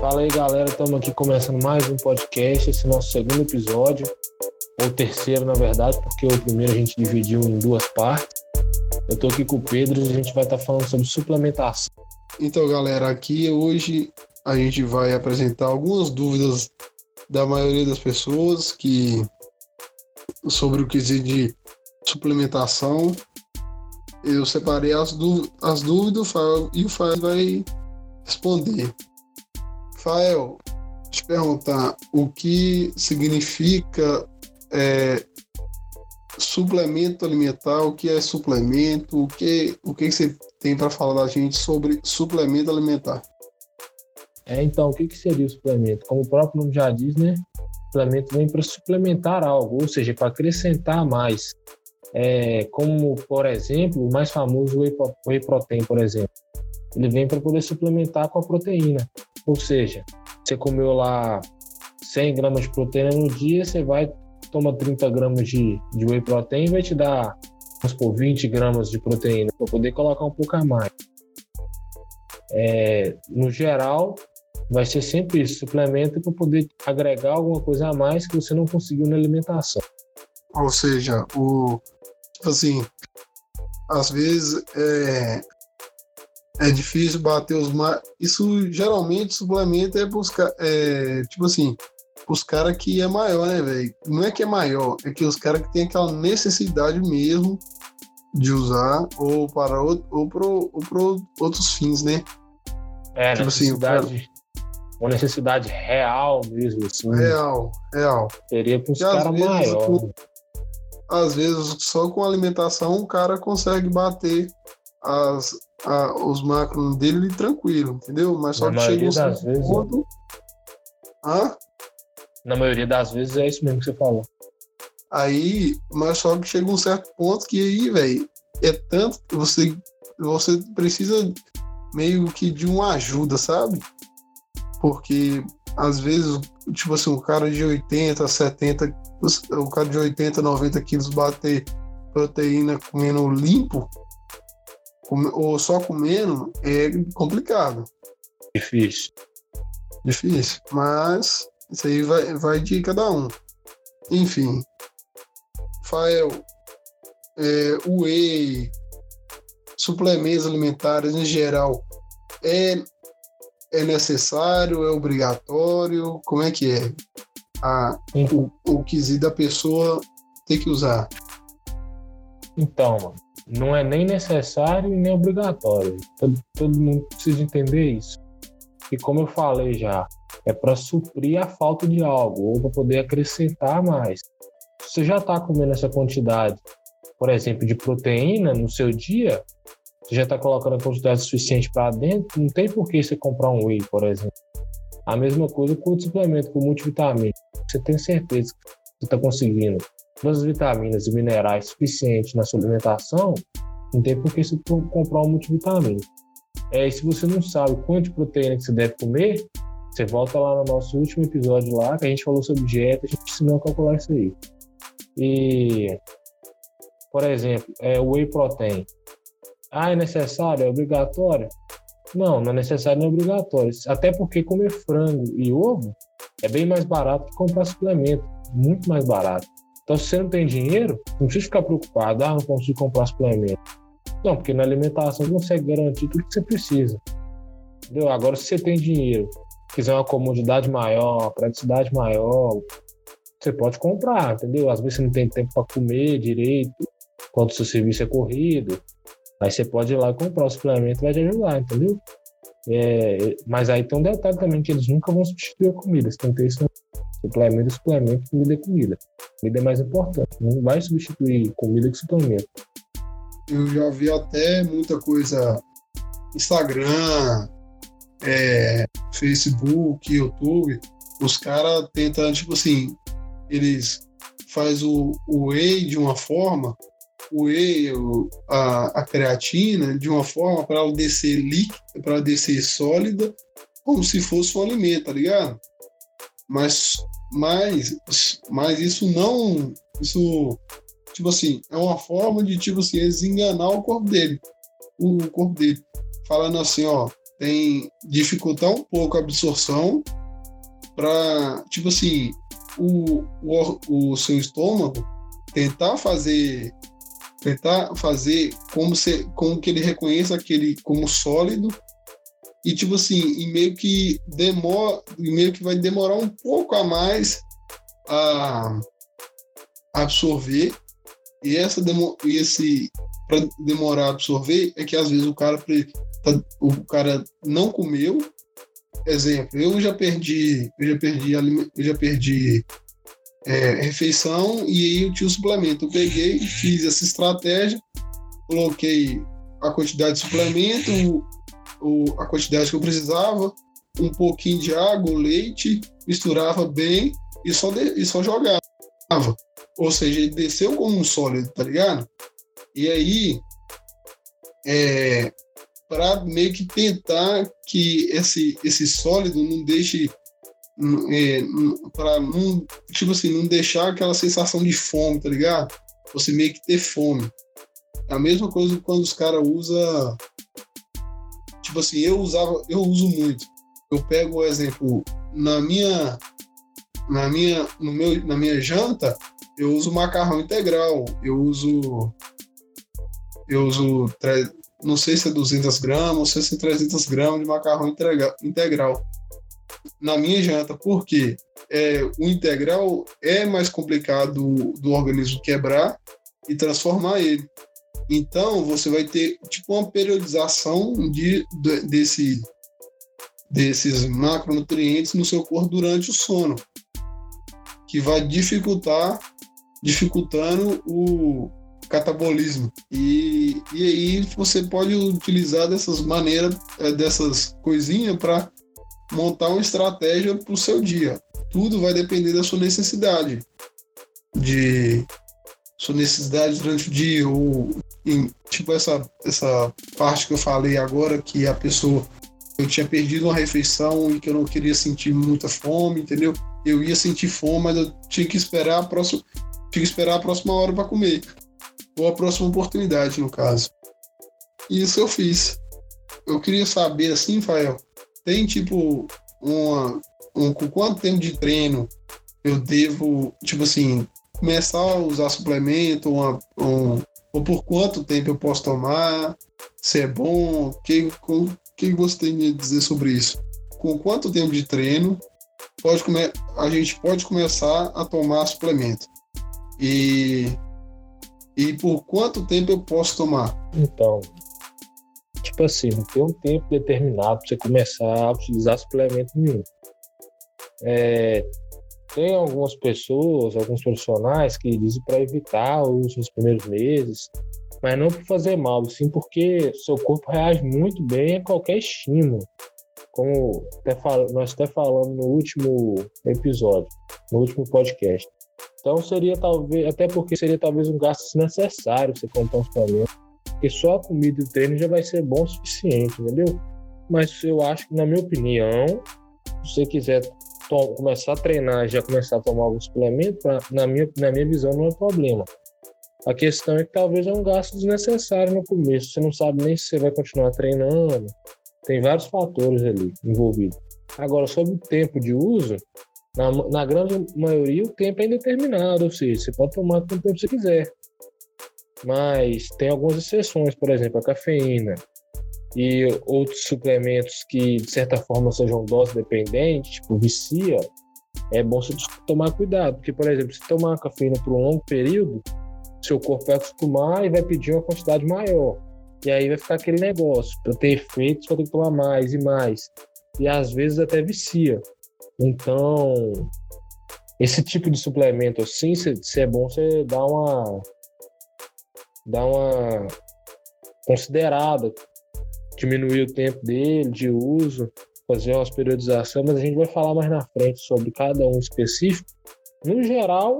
Fala aí, galera. Estamos aqui começando mais um podcast, esse nosso segundo episódio, ou terceiro, na verdade, porque o primeiro a gente dividiu em duas partes. Eu estou aqui com o Pedro e a gente vai estar tá falando sobre suplementação. Então, galera, aqui hoje a gente vai apresentar algumas dúvidas da maioria das pessoas que sobre o quesito de suplementação. Eu separei as, as dúvidas e o Fael vai responder. Fael, te perguntar o que significa é, suplemento alimentar, o que é suplemento, o que, o que você tem para falar da gente sobre suplemento alimentar? É, então, o que, que seria o suplemento? Como o próprio nome já diz, né? Suplemento vem para suplementar algo, ou seja, para acrescentar mais. É, como, por exemplo, o mais famoso whey, whey protein, por exemplo. Ele vem para poder suplementar com a proteína. Ou seja, você comeu lá 100 gramas de proteína no dia, você vai toma 30 gramas de, de whey protein e vai te dar, vamos supor, 20 gramas de proteína, para poder colocar um pouco a mais. É, no geral, vai ser sempre isso, suplemento para poder agregar alguma coisa a mais que você não conseguiu na alimentação. Ou seja, o assim, às vezes é, é difícil bater os mais. Isso geralmente suplemento é buscar, é, tipo assim, os caras que é maior, né, velho? Não é que é maior, é que os caras que tem aquela necessidade mesmo de usar ou para ou, ou pro, ou pro outros fins, né? É, tipo assim, necessidade, assim, uma necessidade real mesmo, assim. Real, real. Seria para os caras maiores. Às vezes, só com alimentação, o cara consegue bater as, a, os macros dele tranquilo, entendeu? Mas só Na que chega um certo vezes, ponto. Hã? Na maioria das vezes é isso mesmo que você falou. Aí, mas só que chega um certo ponto que aí, velho, é tanto que você, você precisa meio que de uma ajuda, sabe? Porque às vezes, tipo assim, um cara de 80, 70, o cara de 80, 90 quilos bater proteína comendo limpo, ou só comendo, é complicado. Difícil. Difícil. Mas isso aí vai, vai de cada um. Enfim. Fael, é, whey, suplementos alimentares em geral, é, é necessário, é obrigatório? Como é que é? A, o, o quesito da pessoa ter que usar? Então, mano, não é nem necessário nem obrigatório. Todo, todo mundo precisa entender isso. E como eu falei já, é para suprir a falta de algo ou para poder acrescentar mais. Você já está comendo essa quantidade, por exemplo, de proteína no seu dia, você já está colocando a quantidade suficiente para dentro, não tem por que você comprar um whey, por exemplo. A mesma coisa com o suplemento, com multivitamina. Você tem certeza que você está conseguindo todas as vitaminas e minerais suficientes na sua alimentação, não tem por que você comprar um multivitamina. É, e se você não sabe quanto de proteína que você deve comer, você volta lá no nosso último episódio lá, que a gente falou sobre dieta, a gente ensinou a calcular isso aí. E, por exemplo, é o whey protein. Ah, é necessário? É obrigatório? Não, não é necessário nem obrigatório. Até porque comer frango e ovo é bem mais barato que comprar suplemento. Muito mais barato. Então, se você não tem dinheiro, não precisa ficar preocupado. Ah, não consigo comprar suplemento. Não, porque na alimentação você consegue garantir tudo que você precisa. Entendeu? Agora, se você tem dinheiro quiser uma comodidade maior, praticidade maior, você pode comprar, entendeu? Às vezes você não tem tempo para comer direito, quando o seu serviço é corrido, aí você pode ir lá e comprar o suplemento, vai te ajudar, entendeu? É, mas aí tem um detalhe também, que eles nunca vão substituir a comida, você tem que ter isso suplemento, suplemento, comida é comida. Comida é mais importante, não vai substituir comida que suplemento. Eu já vi até muita coisa, Instagram, é, Facebook, YouTube, os caras tentam, tipo assim, eles faz o, o whey de uma forma, o whey, a, a creatina, de uma forma para ela descer líquida, para descer sólida, como se fosse um alimento, tá ligado? Mas, mas, mas isso não, isso, tipo assim, é uma forma de, tipo assim, eles enganar o corpo dele, o corpo dele, falando assim, ó, tem dificultar um pouco a absorção para, tipo assim, o, o, o seu estômago tentar fazer tentar fazer como se como que ele reconheça aquele como sólido e tipo assim e meio que demora meio que vai demorar um pouco a mais a absorver e essa demo, e esse para demorar a absorver é que às vezes o cara tá, o cara não comeu exemplo eu já perdi eu já perdi eu já perdi é, refeição e aí eu tinha o suplemento. Eu peguei, fiz essa estratégia, coloquei a quantidade de suplemento, o, a quantidade que eu precisava, um pouquinho de água, leite, misturava bem e só, de, e só jogava. Ou seja, ele desceu como um sólido, tá ligado? E aí, é, para meio que tentar que esse, esse sólido não deixe é, para não, tipo assim, não deixar aquela sensação de fome, tá ligado? Você meio que ter fome. É a mesma coisa quando os caras usam. Tipo assim, eu usava, eu uso muito. Eu pego o exemplo, na minha. Na minha, no meu, na minha janta, eu uso macarrão integral. Eu uso. Eu uso. Não sei se é 200 gramas, não sei se é 300 gramas de macarrão integral na minha janta, porque é, o integral é mais complicado do, do organismo quebrar e transformar ele. Então, você vai ter tipo uma periodização de, de, desse, desses macronutrientes no seu corpo durante o sono, que vai dificultar, dificultando o catabolismo. E, e aí você pode utilizar dessas maneiras, é, dessas coisinhas para montar uma estratégia para o seu dia. Tudo vai depender da sua necessidade, de sua necessidade durante o dia, ou em, tipo essa, essa parte que eu falei agora, que a pessoa eu tinha perdido uma refeição e que eu não queria sentir muita fome, entendeu? Eu ia sentir fome, mas eu tinha que esperar a próxima, tinha que esperar a próxima hora para comer, ou a próxima oportunidade, no caso. E isso eu fiz. Eu queria saber assim, Fael, tem tipo uma, um, com quanto tempo de treino eu devo, tipo assim, começar a usar suplemento, uma, um, ou por quanto tempo eu posso tomar, se é bom, o que, que você tem a dizer sobre isso? Com quanto tempo de treino pode come a gente pode começar a tomar suplemento? E, e por quanto tempo eu posso tomar? Então, tipo assim, não tem um tempo determinado para você começar a utilizar suplemento nenhum. É, tem algumas pessoas, alguns profissionais que dizem para evitar o uso nos primeiros meses, mas não por fazer mal, sim porque seu corpo reage muito bem a qualquer estímulo. Como até fal nós até falamos no último episódio, no último podcast. Então seria talvez, até porque seria talvez um gasto desnecessário você comprar um suplemento porque só a comida e o treino já vai ser bom o suficiente, entendeu? Mas eu acho que, na minha opinião, se você quiser começar a treinar e já começar a tomar algum suplemento, pra, na, minha, na minha visão, não é problema. A questão é que talvez é um gasto desnecessário no começo. Você não sabe nem se você vai continuar treinando. Tem vários fatores ali envolvidos. Agora, sobre o tempo de uso, na, na grande maioria, o tempo é indeterminado, ou seja, você pode tomar quanto tempo você quiser. Mas tem algumas exceções, por exemplo, a cafeína e outros suplementos que, de certa forma, sejam dose dependentes, tipo vicia, é bom você tomar cuidado, porque, por exemplo, se tomar cafeína por um longo período, seu corpo vai acostumar e vai pedir uma quantidade maior. E aí vai ficar aquele negócio, para ter efeito, você vai ter que tomar mais e mais. E às vezes até vicia. Então, esse tipo de suplemento assim, se, se é bom você dar uma dar uma considerada, diminuir o tempo dele de uso, fazer umas periodizações, mas a gente vai falar mais na frente sobre cada um específico. No geral,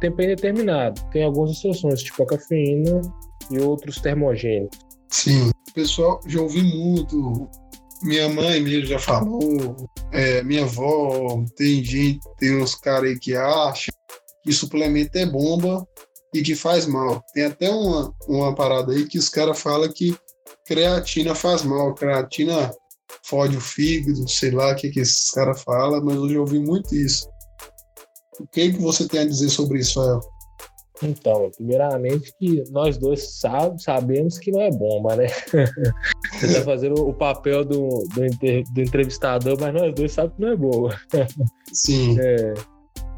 tempo é indeterminado. Tem algumas exceções, tipo a cafeína e outros termogênicos. Sim, pessoal, já ouvi muito. Minha mãe mesmo já falou, é, minha avó, tem gente, tem uns caras aí que acham que suplemento é bomba e que faz mal. Tem até uma, uma parada aí que os caras falam que creatina faz mal, creatina fode o fígado, sei lá o que, que esses caras falam, mas eu já ouvi muito isso. O que, que você tem a dizer sobre isso, Rael? Então, primeiramente que nós dois sabe, sabemos que não é bomba, né? Você está fazendo o papel do, do, inter, do, entrevistador, mas nós dois sabemos que não é boa. Sim. É,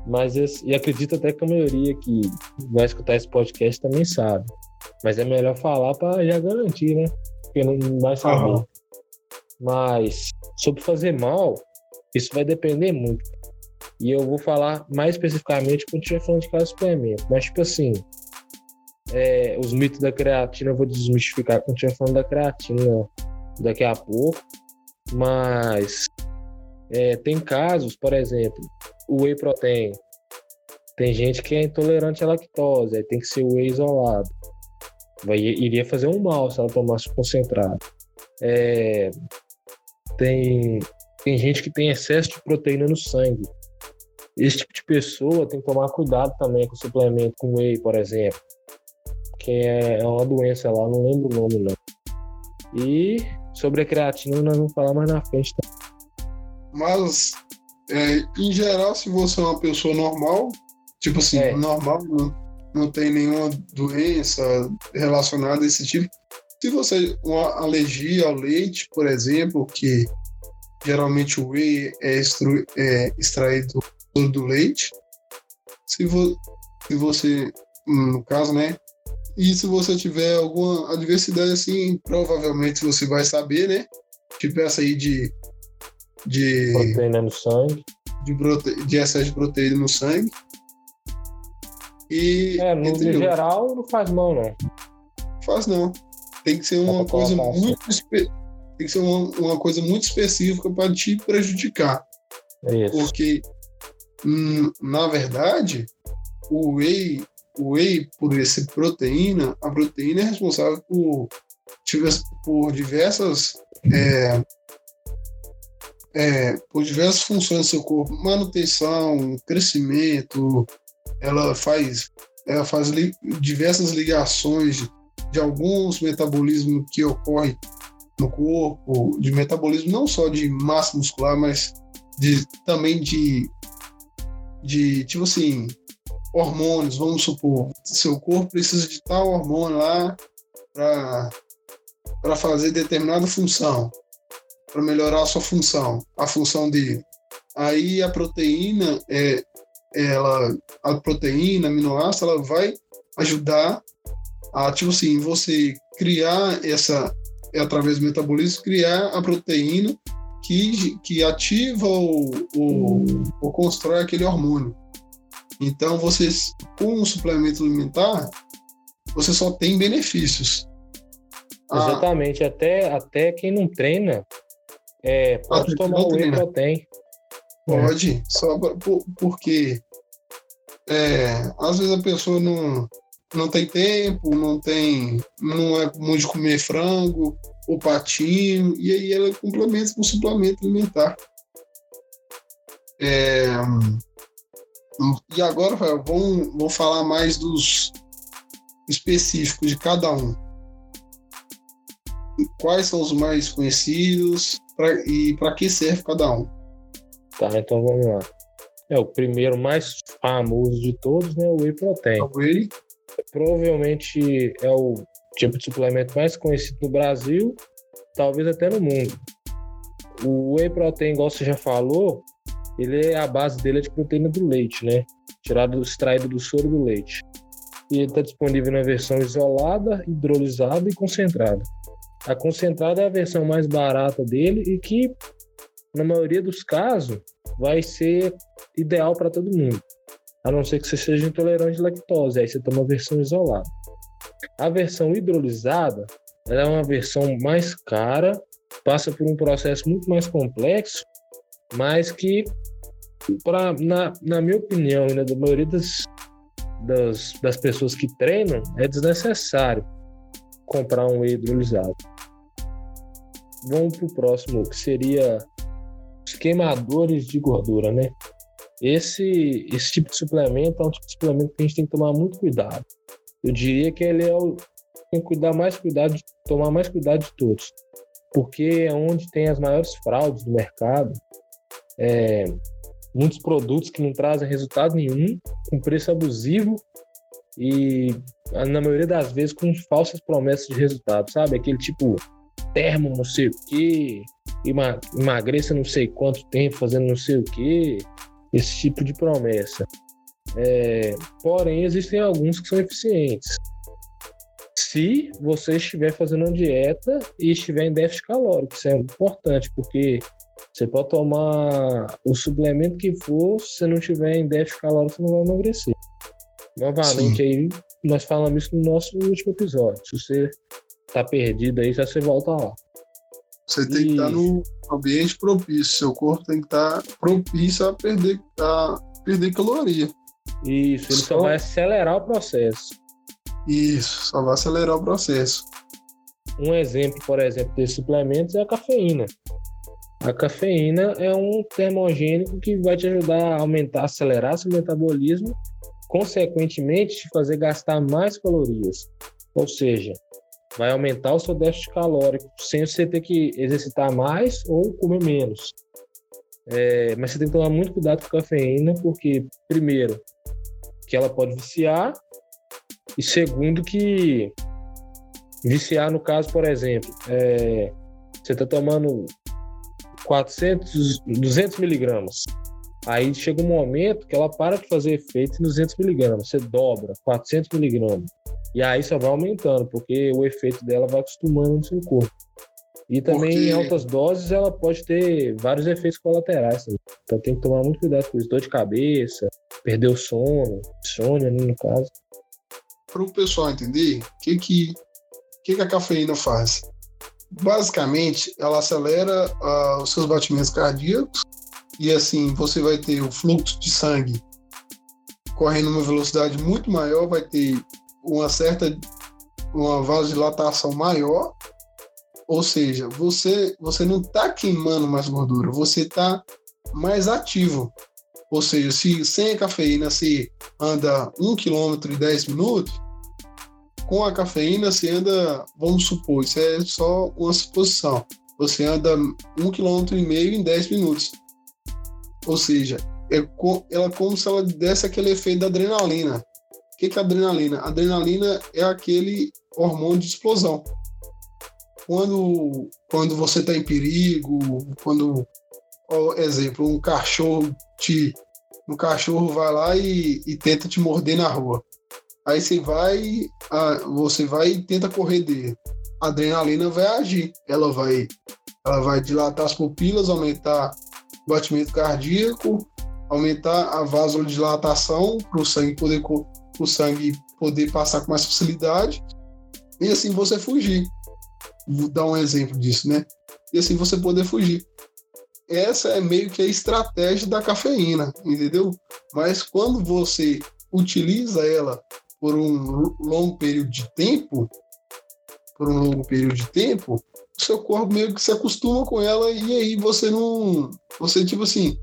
mas e acredito até que a maioria que vai escutar esse podcast também sabe. Mas é melhor falar para já garantir, né? Porque não vai saber. Uhum. Mas sobre fazer mal, isso vai depender muito. E eu vou falar mais especificamente quando estiver falando de cada suplemento. Mas, tipo assim, é, os mitos da creatina eu vou desmistificar quando estiver falando da creatina daqui a pouco. Mas é, tem casos, por exemplo, o whey protein. Tem gente que é intolerante à lactose, aí tem que ser whey isolado. Vai, iria fazer um mal se ela tomasse concentrado. É, tem, tem gente que tem excesso de proteína no sangue. Esse tipo de pessoa tem que tomar cuidado também com o suplemento com whey, por exemplo. Que é uma doença lá, não lembro o nome não. E sobre a creatina nós vamos falar mais na frente. Tá? Mas, é, em geral, se você é uma pessoa normal, tipo assim, é. normal, não, não tem nenhuma doença relacionada a esse tipo. Se você uma alergia ao leite, por exemplo, que geralmente o whey é, extru, é extraído do leite. Se, vo, se você, no caso, né? E se você tiver alguma adversidade assim, provavelmente você vai saber, né? Tipo essa aí de. de proteína no sangue. De, prote, de excesso de proteína no sangue. E, é, no geral não faz mal, não. Faz não. Tem que ser uma coisa muito tem que ser uma, uma coisa muito específica para te prejudicar. Isso. Porque Hum, na verdade, o whey, o whey, por ser proteína, a proteína é responsável por, por diversas é, é, por diversas funções do seu corpo, manutenção, crescimento, ela faz, ela faz li, diversas ligações de, de alguns metabolismos que ocorrem no corpo, de metabolismo não só de massa muscular, mas de, também de de, tipo assim, hormônios, vamos supor, seu corpo precisa de tal hormônio lá para fazer determinada função, para melhorar a sua função, a função dele. Aí a proteína, é, ela, a proteína, aminoácido, ela vai ajudar a, tipo assim, você criar essa, através do metabolismo, criar a proteína que, que ativa ou, ou, ou constrói aquele hormônio. Então, vocês, com um suplemento alimentar, você só tem benefícios. Ah. Exatamente. Ah, até, até quem não treina é, pode tomar o whey protein. Pode, é. só por, porque é, às vezes a pessoa não, não tem tempo, não tem, não é muito de comer frango, o patinho, e aí ela complementa com suplemento alimentar. É, e agora, vamos, vamos falar mais dos específicos de cada um. Quais são os mais conhecidos pra, e para que serve cada um? Tá, então vamos lá. É o primeiro mais famoso de todos, né? O whey protein. O whey. Provavelmente é o tipo de suplemento mais conhecido no Brasil, talvez até no mundo. O whey protein, igual você já falou, ele é a base dele é de proteína do leite, né? Tirado, extraído do soro do leite. E ele está disponível na versão isolada, hidrolisada e concentrada. A concentrada é a versão mais barata dele e que, na maioria dos casos, vai ser ideal para todo mundo. A não ser que você seja intolerante à lactose, aí você toma a versão isolada. A versão hidrolisada é uma versão mais cara, passa por um processo muito mais complexo, mas que, pra, na, na minha opinião, né, da maioria das, das, das pessoas que treinam, é desnecessário comprar um hidrolisado. Vamos para o próximo, que seria os queimadores de gordura, né? Esse, esse tipo de suplemento é um tipo de suplemento que a gente tem que tomar muito cuidado. Eu diria que ele é o, tem que cuidar mais cuidado, tomar mais cuidado de todos. Porque é onde tem as maiores fraudes do mercado, é, muitos produtos que não trazem resultado nenhum, com preço abusivo e, na maioria das vezes, com falsas promessas de resultado, sabe? Aquele tipo termo não sei o quê, emagreça não sei quanto tempo fazendo não sei o quê, esse tipo de promessa. É, porém, existem alguns que são eficientes. Se você estiver fazendo uma dieta e estiver em déficit calórico, isso é importante, porque você pode tomar o suplemento que for, se você não tiver em déficit calórico, você não vai emagrecer. Novamente, Sim. aí nós falamos isso no nosso último episódio. Se você tá perdido aí, já você volta lá. Você tem e... que estar no ambiente propício, seu corpo tem que estar propício a perder, a perder caloria. Isso, ele só... só vai acelerar o processo. Isso, só vai acelerar o processo. Um exemplo, por exemplo, desses suplementos é a cafeína. A cafeína é um termogênico que vai te ajudar a aumentar, acelerar seu metabolismo, consequentemente te fazer gastar mais calorias. Ou seja, vai aumentar o seu déficit calórico sem você ter que exercitar mais ou comer menos. É, mas você tem que tomar muito cuidado com a cafeína, porque, primeiro, que ela pode viciar, e segundo, que viciar, no caso, por exemplo, é, você está tomando 400, 200 miligramas. Aí chega um momento que ela para de fazer efeito em 200 miligramas. Você dobra, 400 miligramas. E aí só vai aumentando, porque o efeito dela vai acostumando no seu corpo. E também porque... em altas doses ela pode ter vários efeitos colaterais. Também. Então tem que tomar muito cuidado com isso. Dor de cabeça, perder o sono, insônia, né, no caso. Para o pessoal entender, o que, que, que, que a cafeína faz? Basicamente, ela acelera uh, os seus batimentos cardíacos e assim você vai ter o fluxo de sangue correndo uma velocidade muito maior, vai ter uma certa uma vasodilatação maior, ou seja, você você não está queimando mais gordura, você está mais ativo. Ou seja, se sem a cafeína se anda 1 km e 10 minutos, com a cafeína você anda, vamos supor, isso é só uma suposição, você anda 1 km e meio em 10 minutos. Ou seja, é ela como se ela desse aquele efeito da adrenalina que, que é adrenalina? Adrenalina é aquele hormônio de explosão. Quando, quando você está em perigo, quando, por exemplo, um cachorro te, um cachorro vai lá e, e tenta te morder na rua. Aí você vai, você vai e tenta correr dele. A adrenalina vai agir, ela vai, ela vai dilatar as pupilas, aumentar o batimento cardíaco, aumentar a vasodilatação para o sangue poder o sangue poder passar com mais facilidade e assim você fugir. Vou dar um exemplo disso, né? E assim você poder fugir. Essa é meio que a estratégia da cafeína, entendeu? Mas quando você utiliza ela por um longo período de tempo, por um longo período de tempo, seu corpo meio que se acostuma com ela e aí você não, você tipo assim,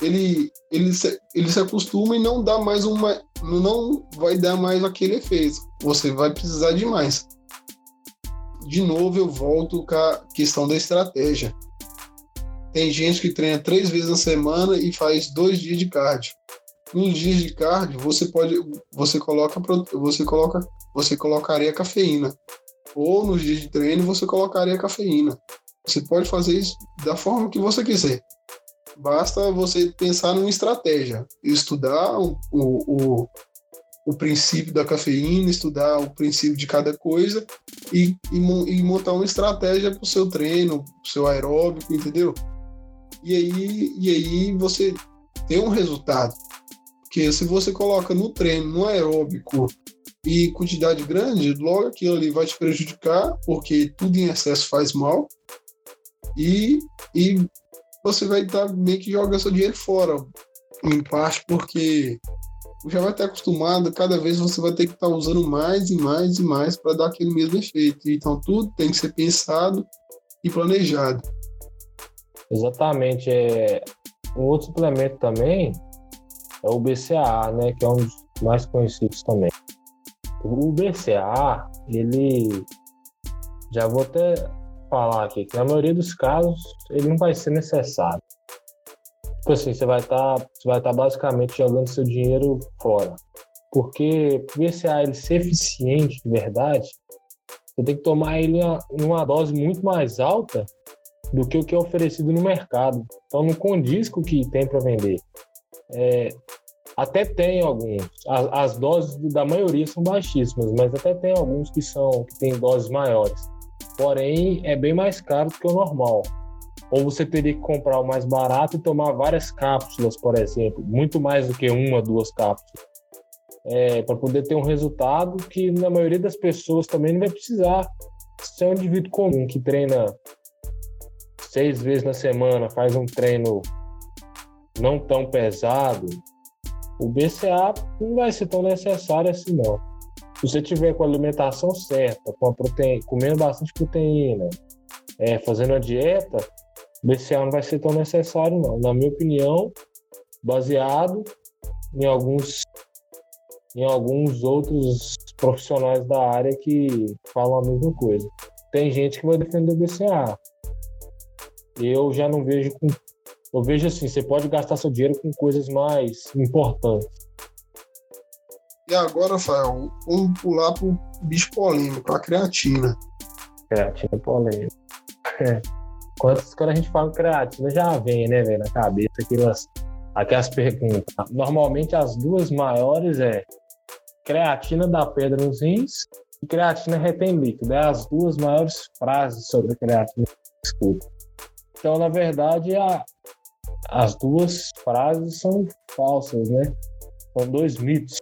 ele ele se, ele se acostuma e não dá mais uma não vai dar mais aquele efeito. Você vai precisar de mais. De novo, eu volto com a questão da estratégia. Tem gente que treina três vezes na semana e faz dois dias de cardio. Nos dias de cardio, você pode, você coloca, você coloca, você colocaria cafeína. Ou nos dias de treino, você colocaria cafeína. Você pode fazer isso da forma que você quiser. Basta você pensar numa estratégia, estudar o, o, o princípio da cafeína, estudar o princípio de cada coisa e, e, e montar uma estratégia para o seu treino, para o seu aeróbico, entendeu? E aí, e aí você tem um resultado. Porque se você coloca no treino, no aeróbico e quantidade grande, logo aquilo ali vai te prejudicar, porque tudo em excesso faz mal. E, e você vai estar meio que jogando seu dinheiro fora, em parte porque já vai estar acostumado, cada vez você vai ter que estar usando mais e mais e mais para dar aquele mesmo efeito. Então tudo tem que ser pensado e planejado. Exatamente. É... Um outro suplemento também é o BCAA, né, que é um dos mais conhecidos também. O BCAA, ele já vou até falar aqui que na maioria dos casos ele não vai ser necessário. Tipo assim, você vai estar tá, você vai tá basicamente jogando seu dinheiro fora. Porque o VCA ele ser eficiente de verdade, você tem que tomar ele em uma dose muito mais alta do que o que é oferecido no mercado. Então não condiz com o que tem para vender. É, até tem alguns. As, as, doses da maioria são baixíssimas, mas até tem alguns que são que têm doses maiores. Porém, é bem mais caro do que o normal. Ou você teria que comprar o mais barato e tomar várias cápsulas, por exemplo, muito mais do que uma, duas cápsulas, é, para poder ter um resultado que na maioria das pessoas também não vai precisar. Se é um indivíduo comum que treina seis vezes na semana, faz um treino não tão pesado, o BCA não vai ser tão necessário assim, não. Se você tiver com a alimentação certa, com a proteína, comendo bastante proteína, é, fazendo a dieta, o BCA não vai ser tão necessário, não. Na minha opinião, baseado em alguns, em alguns outros profissionais da área que falam a mesma coisa. Tem gente que vai defender o BCA. Eu já não vejo com eu vejo assim, você pode gastar seu dinheiro com coisas mais importantes. E agora, Rafael, vamos pular para o bicho polêmico, a creatina. Creatina polêmica. É. Quando, quando a gente fala creatina, já vem, né, velho, na cabeça aquelas, aquelas perguntas. Normalmente as duas maiores é creatina dá pedra nos rins e creatina retém líquido. É as duas maiores frases sobre creatina escuto. Então, na verdade, a, as duas frases são falsas, né? São dois mitos,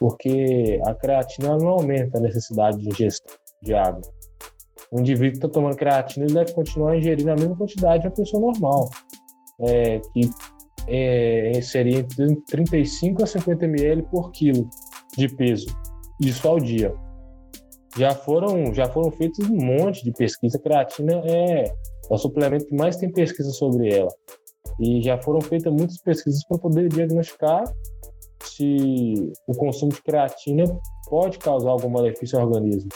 porque a creatina não aumenta a necessidade de ingestão de água. O indivíduo que está tomando creatina ele deve continuar ingerindo a mesma quantidade de uma pessoa normal, é, que é, seria entre 35 a 50 ml por quilo de peso, isso ao dia. Já foram, já foram feitos um monte de pesquisa. A creatina é, é o suplemento que mais tem pesquisa sobre ela. E já foram feitas muitas pesquisas para poder diagnosticar se o consumo de creatina pode causar algum malefício ao organismo,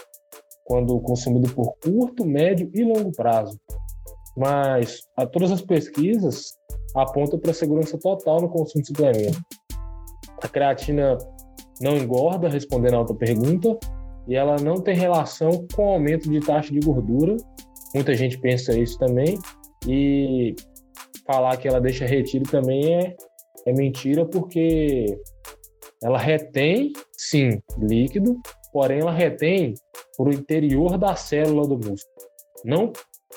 quando consumido por curto, médio e longo prazo. Mas a, todas as pesquisas apontam para a segurança total no consumo de suplemento. A creatina não engorda, respondendo a outra pergunta, e ela não tem relação com o aumento de taxa de gordura. Muita gente pensa isso também. E falar que ela deixa retido também é, é mentira, porque ela retém, sim, líquido, porém ela retém por o interior da célula do músculo. Não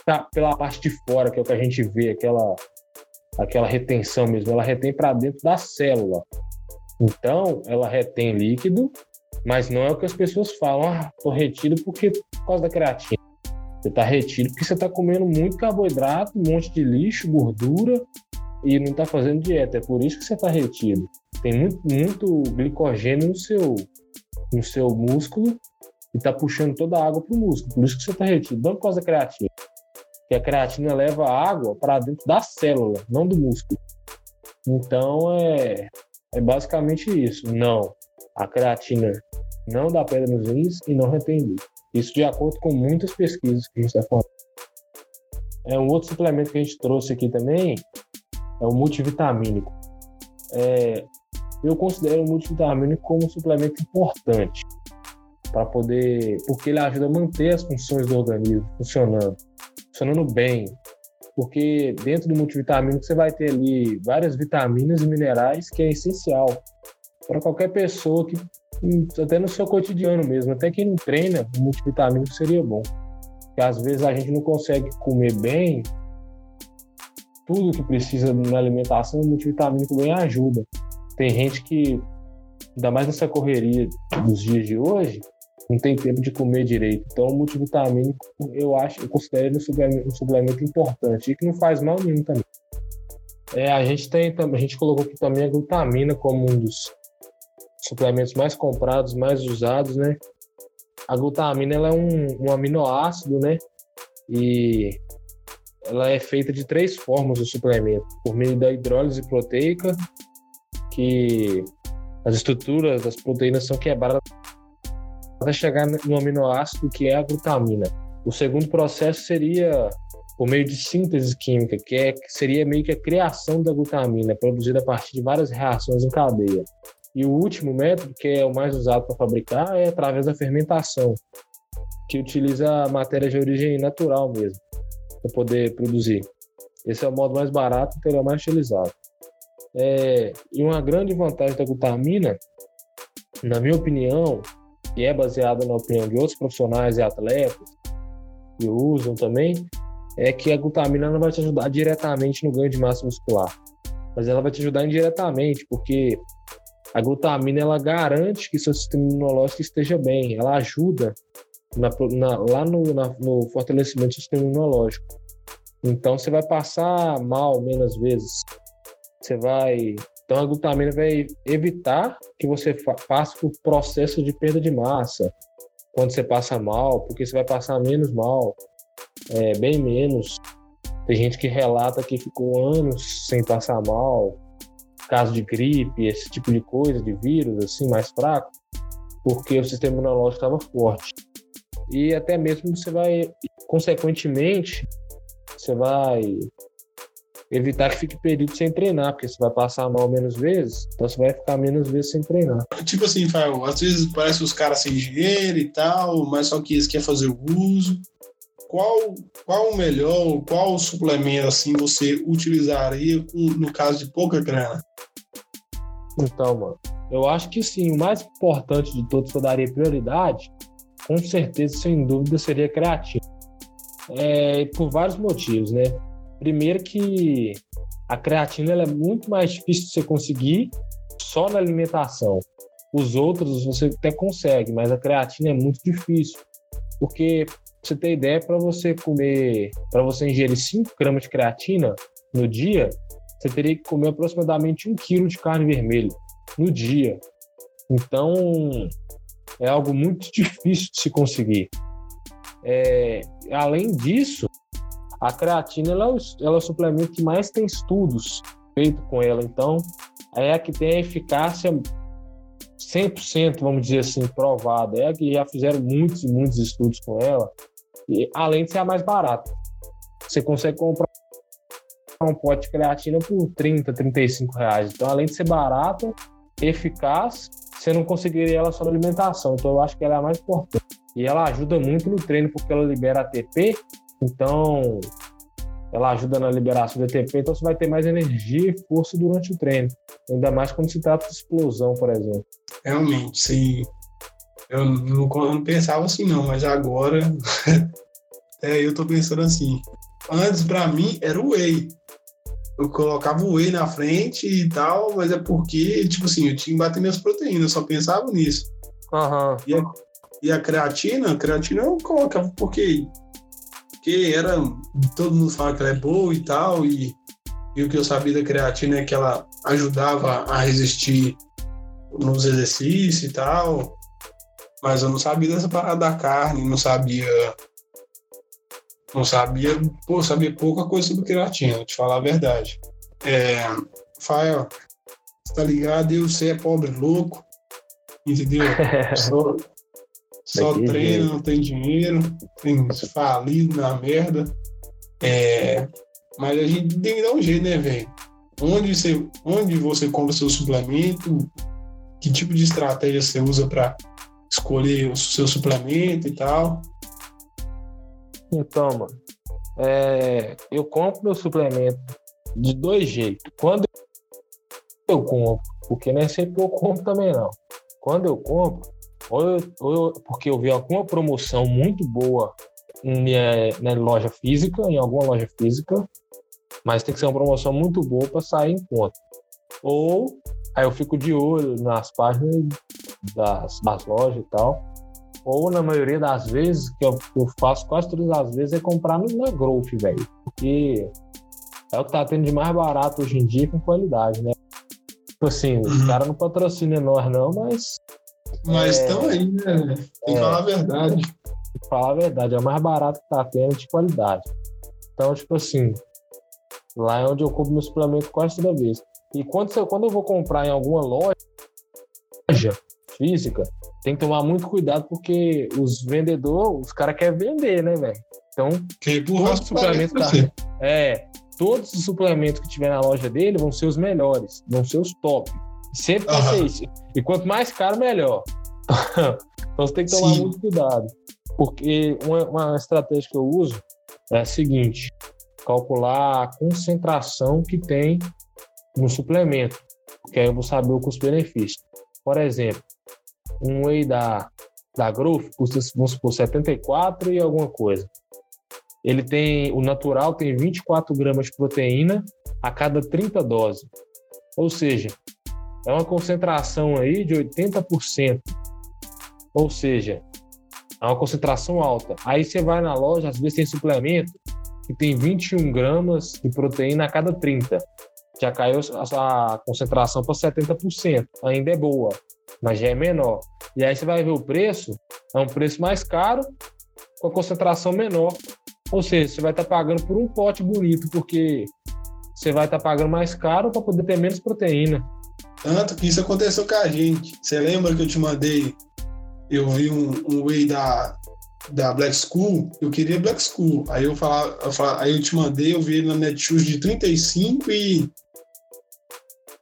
tá pela parte de fora, que é o que a gente vê, aquela, aquela retenção mesmo. Ela retém para dentro da célula. Então, ela retém líquido, mas não é o que as pessoas falam, ah, tô retido porque por causa da creatina. Você está retido porque você está comendo muito carboidrato, um monte de lixo, gordura e não está fazendo dieta. É por isso que você está retido. Tem muito, muito glicogênio no seu, no seu músculo e está puxando toda a água para o músculo. Por isso que você está retido. Não por causa da creatina. Porque a creatina leva água para dentro da célula, não do músculo. Então é, é basicamente isso. Não. A creatina não dá pedra nos rins e não retém. Isso de acordo com muitas pesquisas que a gente está falando. É um outro suplemento que a gente trouxe aqui também é o multivitamínico. É, eu considero o multivitamínico como um suplemento importante para poder, porque ele ajuda a manter as funções do organismo funcionando, funcionando bem. Porque dentro do multivitamínico você vai ter ali várias vitaminas e minerais que é essencial para qualquer pessoa que até no seu cotidiano mesmo, até quem não treina, o multivitamínico seria bom. Porque às vezes a gente não consegue comer bem tudo que precisa na alimentação, o multivitamínico bem ajuda. Tem gente que, ainda mais nessa correria dos dias de hoje, não tem tempo de comer direito. Então, o multivitamínico, eu acho, eu considero um suplemento, um suplemento importante e que não faz mal nenhum também. É, a gente tem, a gente colocou aqui também a glutamina como um dos suplementos mais comprados, mais usados, né? A glutamina ela é um, um aminoácido, né? E ela é feita de três formas o suplemento, por meio da hidrólise proteica, que as estruturas das proteínas são quebradas até chegar no aminoácido que é a glutamina. O segundo processo seria por meio de síntese química, que, é, seria meio que a criação da glutamina, produzida a partir de várias reações em cadeia. E o último método, que é o mais usado para fabricar, é através da fermentação, que utiliza a matéria de origem natural mesmo, para poder produzir. Esse é o modo mais barato e é o mais utilizado. É, e uma grande vantagem da glutamina, na minha opinião, e é baseada na opinião de outros profissionais e atletas que usam também, é que a glutamina não vai te ajudar diretamente no ganho de massa muscular, mas ela vai te ajudar indiretamente, porque a glutamina ela garante que seu sistema imunológico esteja bem, ela ajuda na, na, lá no, na, no fortalecimento do sistema imunológico. Então você vai passar mal menos vezes. Você vai. Então a glutamina vai evitar que você passe por processo de perda de massa quando você passa mal, porque você vai passar menos mal é, bem menos. Tem gente que relata que ficou anos sem passar mal, caso de gripe, esse tipo de coisa, de vírus, assim, mais fraco, porque o sistema imunológico estava forte. E até mesmo você vai, consequentemente, você vai evitar que fique período sem treinar, porque você vai passar mal menos vezes, então você vai ficar menos vezes sem treinar. Tipo assim, Fael, às vezes parece os caras sem dinheiro e tal, mas só que eles querem fazer o uso qual, qual o melhor, qual o suplemento assim você utilizaria no caso de pouca grana? Então, mano, eu acho que sim, o mais importante de todos que eu daria prioridade, com certeza, sem dúvida, seria creatina. É, por vários motivos, né? Primeiro que a creatina é muito mais difícil de você conseguir só na alimentação. Os outros você até consegue, mas a creatina é muito difícil. Porque você ter ideia, para você comer, para você ingerir 5 gramas de creatina no dia, você teria que comer aproximadamente 1 quilo de carne vermelha no dia. Então, é algo muito difícil de se conseguir. É, além disso, a creatina ela, é ela é o suplemento que mais tem estudos feitos com ela. Então, é a que tem a eficácia 100%, vamos dizer assim, provada. É a que já fizeram muitos e muitos estudos com ela. E, além de ser a mais barata. Você consegue comprar um pote de creatina por 30, 35 reais. Então, além de ser barata, eficaz, você não conseguiria ela só na alimentação. Então, eu acho que ela é a mais importante. E ela ajuda muito no treino, porque ela libera ATP. Então, ela ajuda na liberação do ATP. Então, você vai ter mais energia e força durante o treino. Ainda mais quando se trata de explosão, por exemplo. Realmente, sim. Eu não, eu não pensava assim, não, mas agora é, eu tô pensando assim. Antes, para mim, era o whey. Eu colocava o whey na frente e tal, mas é porque, tipo assim, eu tinha que bater minhas proteínas, eu só pensava nisso. Uhum. E, a, e a creatina, a creatina eu colocava porque, porque era. Todo mundo fala que ela é boa e tal, e, e o que eu sabia da creatina é que ela ajudava a resistir nos exercícios e tal. Mas eu não sabia dessa parada da carne, não sabia. Não sabia. Pô, sabia pouca coisa sobre creatina, te falar a verdade. É. Fael, você tá ligado? Eu, você é pobre louco, entendeu? só só treina, não tem dinheiro, tem falido na merda. É, mas a gente tem que dar um jeito, né, velho? Onde você, onde você compra seu suplemento? Que tipo de estratégia você usa para escolher o seu suplemento e tal? Então, mano, é, eu compro meu suplemento de dois jeitos. Quando eu compro, porque nem sempre eu compro também não. Quando eu compro, ou eu, ou eu, porque eu vi alguma promoção muito boa em, na loja física, em alguma loja física, mas tem que ser uma promoção muito boa para sair em conta. Ou aí eu fico de olho nas páginas das, das lojas e tal. Ou na maioria das vezes, que eu, eu faço quase todas as vezes, é comprar no, na Growth, velho. Porque é o que tá tendo de mais barato hoje em dia com qualidade, né? Tipo assim, os uhum. caras não patrocinam nós não, mas. Mas estão é, aí, né? Tem que é, falar a verdade. Tem que falar a verdade, é o mais barato que tá tendo de qualidade. Então, tipo assim, lá é onde eu compro meu suplemento quase toda vez. E quando, quando eu vou comprar em alguma loja, física, tem que tomar muito cuidado porque os vendedores, os caras querem vender, né, velho? Então, que todos os suplementos tá, é, todos os suplementos que tiver na loja dele vão ser os melhores, vão ser os top. Sempre vai ser isso. E quanto mais caro, melhor. então você tem que tomar Sim. muito cuidado. Porque uma, uma estratégia que eu uso é a seguinte: calcular a concentração que tem no suplemento, porque aí eu vou saber o custo-benefício. Por exemplo, um whey da, da Growth custa, vamos supor, 74 e alguma coisa. Ele tem, o natural tem 24 gramas de proteína a cada 30 doses. Ou seja, é uma concentração aí de 80%. Ou seja, é uma concentração alta. Aí você vai na loja, às vezes tem suplemento que tem 21 gramas de proteína a cada 30. Já caiu a concentração para 70%. Ainda é boa, mas já é menor. E aí você vai ver o preço, é um preço mais caro, com a concentração menor. Ou seja, você vai estar tá pagando por um pote bonito, porque você vai estar tá pagando mais caro para poder ter menos proteína. Tanto que isso aconteceu com a gente. Você lembra que eu te mandei? Eu vi um, um whey da, da Black School, eu queria Black School. Aí eu falava, eu falava, aí eu te mandei, eu vi ele na Netshoes de 35 e,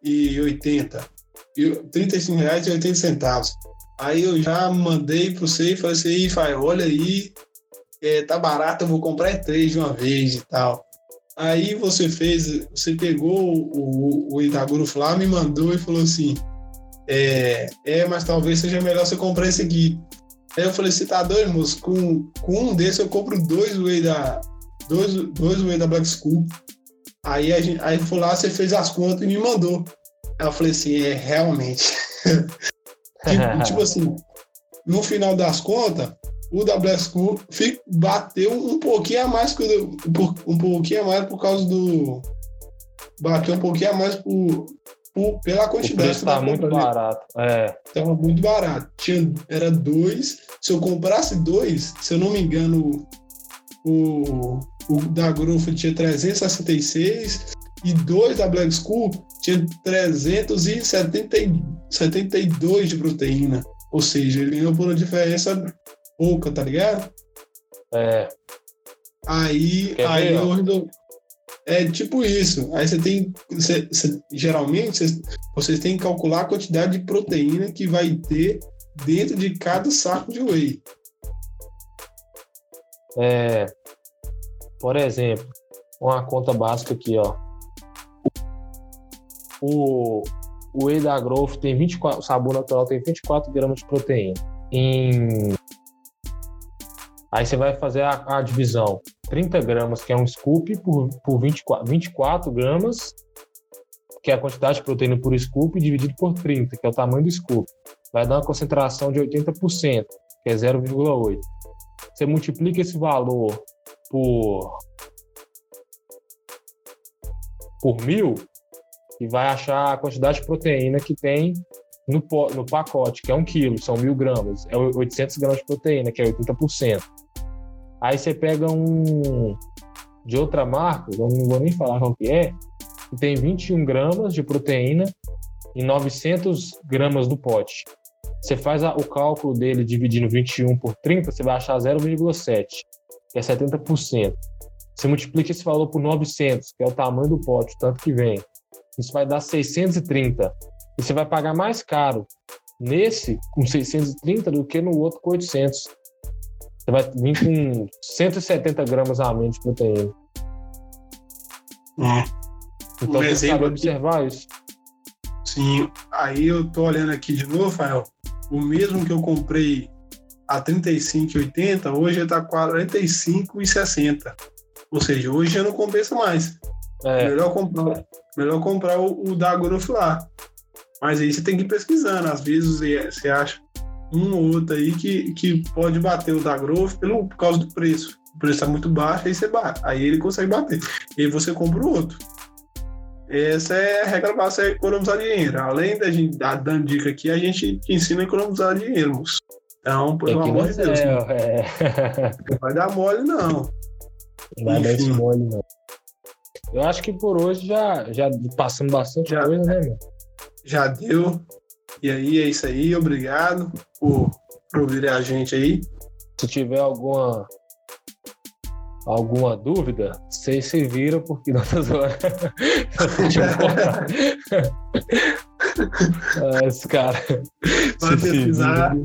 e 80. E 35 reais e 80 centavos. Aí eu já mandei para você e falei assim, Fai, olha aí, é, tá barato, eu vou comprar três de uma vez e tal. Aí você fez, você pegou o, o, o Itaguro Flá, me mandou e falou assim: é, é, mas talvez seja melhor você comprar esse aqui. Aí eu falei, você tá doido, moço? Com, com um desse eu compro dois whey da. Dois, dois whey da Black School. Aí, a gente, aí foi lá, você fez as contas e me mandou. Aí eu falei assim, é realmente. tipo, tipo assim, no final das contas, o da Black School bateu um pouquinho a mais que o um pouquinho a mais por causa do. Bateu um pouquinho a mais por, por pela quantidade. O preço tá muito barato. É. Tava muito barato. Tinha, era dois. Se eu comprasse dois, se eu não me engano, o, o da Growth tinha 366 e dois da Black School tinha 372 de proteína. Ou seja, ele ganhou por uma diferença pouca, tá ligado? É. Aí, aí eu, é tipo isso. Aí você tem. Você, você, geralmente, você, vocês têm que calcular a quantidade de proteína que vai ter dentro de cada saco de whey. É, por exemplo, uma conta básica aqui, ó. O, o whey da Growth tem 24, o sabor natural tem 24 gramas de proteína. Em Aí você vai fazer a, a, divisão 30 gramas, que é um scoop, por, por 24, 24 gramas, que é a quantidade de proteína por scoop, dividido por 30, que é o tamanho do scoop. Vai dar uma concentração de 80%, que é 0,8. Você multiplica esse valor por, por mil e vai achar a quantidade de proteína que tem no, no pacote, que é um quilo, são mil gramas. É 800 gramas de proteína, que é 80%. Aí você pega um de outra marca, eu não vou nem falar qual que é, que tem 21 gramas de proteína e 900 gramas do pote. Você faz a, o cálculo dele dividindo 21 por 30, você vai achar 0,7, que é 70%. Você multiplica esse valor por 900, que é o tamanho do pote, o tanto que vem. Isso vai dar 630. E você vai pagar mais caro nesse com 630 do que no outro com 800. Você vai vir com 170 gramas a menos de proteína. É. Então um que saber observar isso. Sim, aí eu tô olhando aqui de novo, Rafael. O mesmo que eu comprei a 35,80, hoje está 45,60. Ou seja, hoje já não compensa mais. É. Melhor comprar, melhor comprar o, o da Grofilar. Mas aí você tem que ir pesquisando. Às vezes você acha um ou outro aí que, que pode bater o da Growth pelo, por causa do preço. O preço está muito baixo, aí você bate. Aí ele consegue bater. E aí você compra o outro. Essa é a regra básica, é economizar dinheiro. Além da gente dar dando dica aqui, a gente ensina a economizar dinheiro, moço. Então, pelo amor de Deus. É, é. Não vai dar mole, não. Não vai dar mole, não. Eu acho que por hoje já, já passamos bastante já, coisa, né, meu? Já deu. E aí é isso aí, obrigado por, por ouvir a gente aí. Se tiver alguma alguma dúvida, vocês se viram porque tá zoando. ah, esse cara. Pode pesquisar.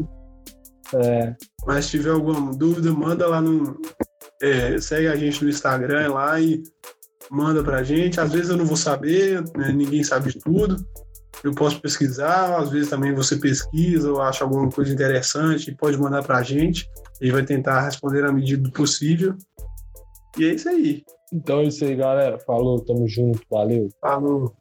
É. Mas se tiver alguma dúvida, manda lá no. É, segue a gente no Instagram lá e manda pra gente. Às vezes eu não vou saber, né? ninguém sabe de tudo. Eu posso pesquisar, às vezes também você pesquisa ou acha alguma coisa interessante, pode mandar pra gente. A gente vai tentar responder à medida do possível. E é isso aí. Então é isso aí, galera. Falou, tamo junto, valeu. Falou.